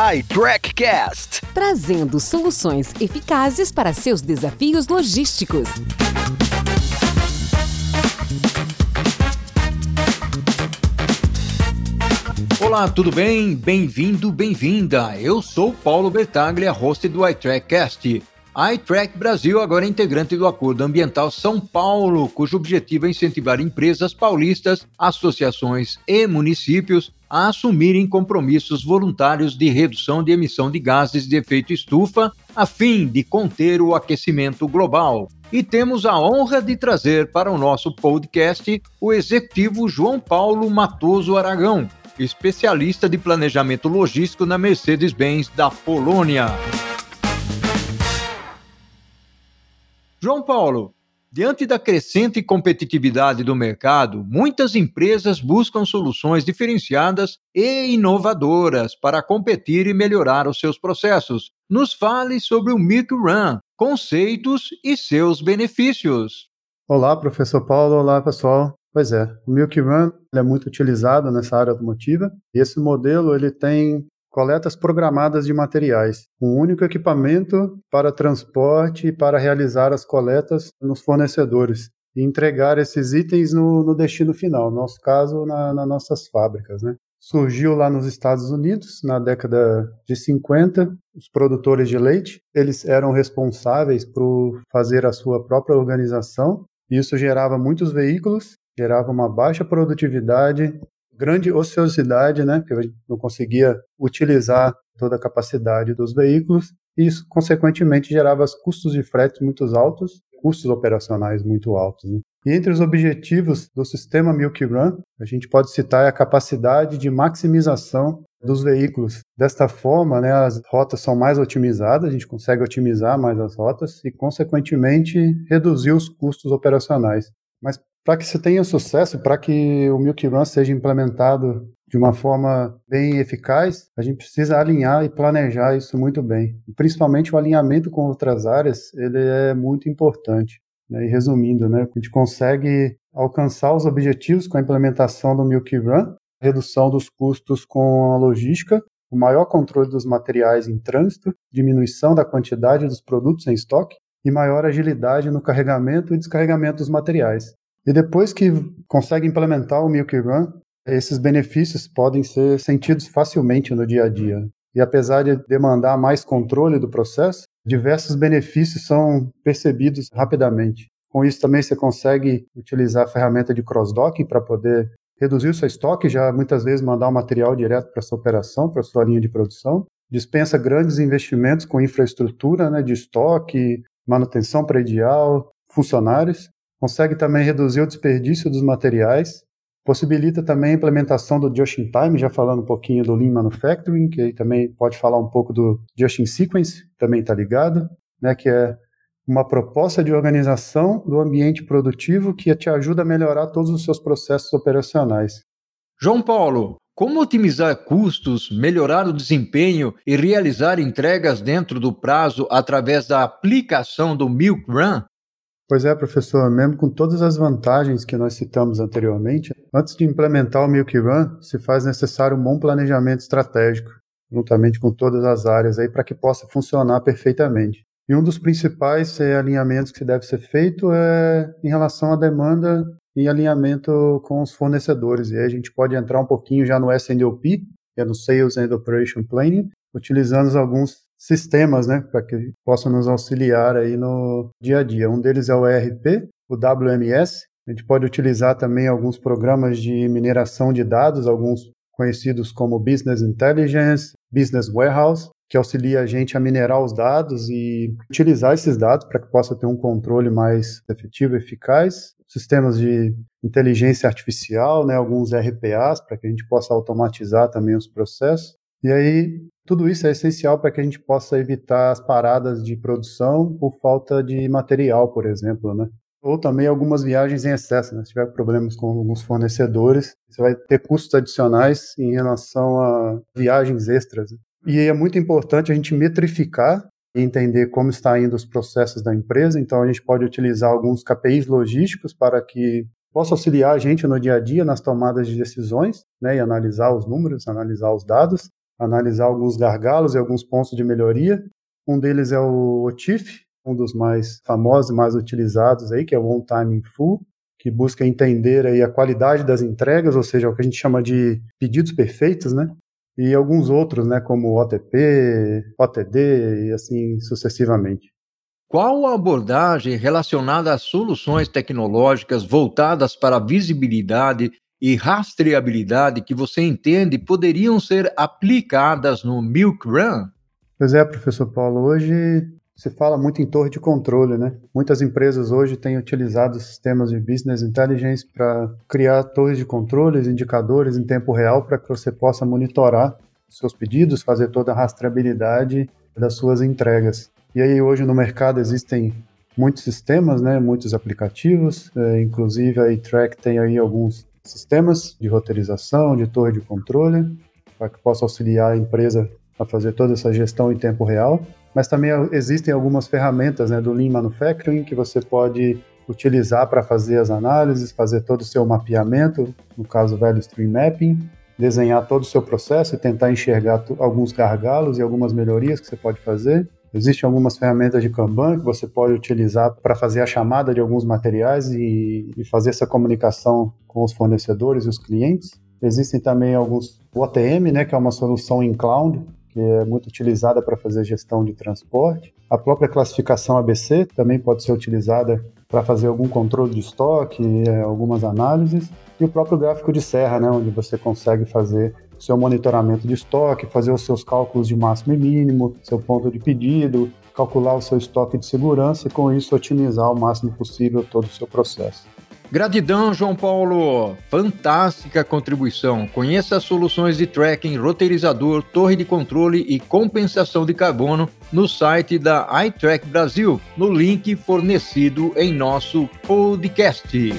iTrackCast, trazendo soluções eficazes para seus desafios logísticos. Olá, tudo bem? Bem-vindo, bem-vinda. Eu sou Paulo Bertaglia, host do iTrackCast. ITrack Brasil agora integrante do Acordo Ambiental São Paulo, cujo objetivo é incentivar empresas paulistas, associações e municípios a assumirem compromissos voluntários de redução de emissão de gases de efeito estufa, a fim de conter o aquecimento global. E temos a honra de trazer para o nosso podcast o executivo João Paulo Matoso Aragão, especialista de planejamento logístico na Mercedes-Benz da Polônia. João Paulo, diante da crescente competitividade do mercado, muitas empresas buscam soluções diferenciadas e inovadoras para competir e melhorar os seus processos. Nos fale sobre o Milk Run, conceitos e seus benefícios. Olá, professor Paulo. Olá, pessoal. Pois é, o Milk Run é muito utilizado nessa área automotiva. E esse modelo ele tem coletas programadas de materiais, um único equipamento para transporte e para realizar as coletas nos fornecedores e entregar esses itens no, no destino final, no nosso caso, na, nas nossas fábricas. Né? Surgiu lá nos Estados Unidos, na década de 50, os produtores de leite, eles eram responsáveis por fazer a sua própria organização, isso gerava muitos veículos, gerava uma baixa produtividade grande ociosidade, né, porque a gente não conseguia utilizar toda a capacidade dos veículos, e isso, consequentemente, gerava custos de frete muito altos, custos operacionais muito altos. Né? E entre os objetivos do sistema Milk Run, a gente pode citar a capacidade de maximização dos veículos. Desta forma, né, as rotas são mais otimizadas, a gente consegue otimizar mais as rotas e, consequentemente, reduzir os custos operacionais. Mas para que se tenha sucesso, para que o Milk Run seja implementado de uma forma bem eficaz, a gente precisa alinhar e planejar isso muito bem. principalmente o alinhamento com outras áreas, ele é muito importante. Né? E resumindo, né, a gente consegue alcançar os objetivos com a implementação do Milk Run, redução dos custos com a logística, o maior controle dos materiais em trânsito, diminuição da quantidade dos produtos em estoque e maior agilidade no carregamento e descarregamento dos materiais. E depois que consegue implementar o Milk Run, esses benefícios podem ser sentidos facilmente no dia a dia. E apesar de demandar mais controle do processo, diversos benefícios são percebidos rapidamente. Com isso também você consegue utilizar a ferramenta de cross-docking para poder reduzir o seu estoque, já muitas vezes mandar o material direto para sua operação, para sua linha de produção. Dispensa grandes investimentos com infraestrutura né, de estoque, manutenção predial, funcionários consegue também reduzir o desperdício dos materiais, possibilita também a implementação do just-in-time, já falando um pouquinho do Lean Manufacturing, que aí também pode falar um pouco do just-in-sequence, também está ligado, né, que é uma proposta de organização do ambiente produtivo que te ajuda a melhorar todos os seus processos operacionais. João Paulo, como otimizar custos, melhorar o desempenho e realizar entregas dentro do prazo através da aplicação do Milk Run? Pois é, professor, mesmo com todas as vantagens que nós citamos anteriormente, antes de implementar o Milk Run, se faz necessário um bom planejamento estratégico, juntamente com todas as áreas aí, para que possa funcionar perfeitamente. E um dos principais é, alinhamentos que deve ser feito é em relação à demanda e alinhamento com os fornecedores. E aí a gente pode entrar um pouquinho já no SNOP, que é no Sales and Operation Planning, utilizando alguns sistemas, né, para que possam nos auxiliar aí no dia a dia. Um deles é o ERP, o WMS. A gente pode utilizar também alguns programas de mineração de dados, alguns conhecidos como Business Intelligence, Business Warehouse, que auxilia a gente a minerar os dados e utilizar esses dados para que possa ter um controle mais efetivo e eficaz. Sistemas de inteligência artificial, né, alguns RPAs, para que a gente possa automatizar também os processos. E aí, tudo isso é essencial para que a gente possa evitar as paradas de produção por falta de material, por exemplo, né? Ou também algumas viagens em excesso, né? Se tiver problemas com alguns fornecedores, você vai ter custos adicionais em relação a viagens extras. Né? E é muito importante a gente metrificar e entender como está indo os processos da empresa. Então, a gente pode utilizar alguns KPIs logísticos para que possa auxiliar a gente no dia a dia nas tomadas de decisões, né, e analisar os números, analisar os dados analisar alguns gargalos e alguns pontos de melhoria. Um deles é o OTIF, um dos mais famosos e mais utilizados aí, que é o On Time in Full, que busca entender aí a qualidade das entregas, ou seja, o que a gente chama de pedidos perfeitos, né? E alguns outros, né, como OTP, OTD e assim sucessivamente. Qual a abordagem relacionada às soluções tecnológicas voltadas para a visibilidade e rastreabilidade que você entende poderiam ser aplicadas no Milk Run? Pois é, professor Paulo. Hoje se fala muito em torre de controle, né? Muitas empresas hoje têm utilizado sistemas de business intelligence para criar torres de controles, indicadores em tempo real para que você possa monitorar seus pedidos, fazer toda a rastreabilidade das suas entregas. E aí hoje no mercado existem muitos sistemas, né? Muitos aplicativos, é, inclusive a E-Track tem aí alguns sistemas de roteirização, de torre de controle, para que possa auxiliar a empresa a fazer toda essa gestão em tempo real mas também existem algumas ferramentas né, do Lean Manufacturing que você pode utilizar para fazer as análises, fazer todo o seu mapeamento, no caso Value Stream Mapping, desenhar todo o seu processo e tentar enxergar alguns gargalos e algumas melhorias que você pode fazer. Existem algumas ferramentas de Kanban que você pode utilizar para fazer a chamada de alguns materiais e, e, fazer essa comunicação com os fornecedores e os clientes. Existem também alguns o OTM, né, que é uma solução em cloud, que é muito utilizada para fazer gestão de transporte. A própria classificação ABC também pode ser utilizada para fazer algum controle de estoque, é, algumas análises. E o próprio gráfico de serra, né, onde você consegue fazer seu monitoramento de estoque, fazer os seus cálculos de máximo e mínimo, seu ponto de pedido, calcular o seu estoque de segurança e com isso otimizar o máximo possível todo o seu processo. Gratidão, João Paulo. Fantástica contribuição. Conheça as soluções de tracking, roteirizador, torre de controle e compensação de carbono no site da iTrack Brasil, no link fornecido em nosso podcast.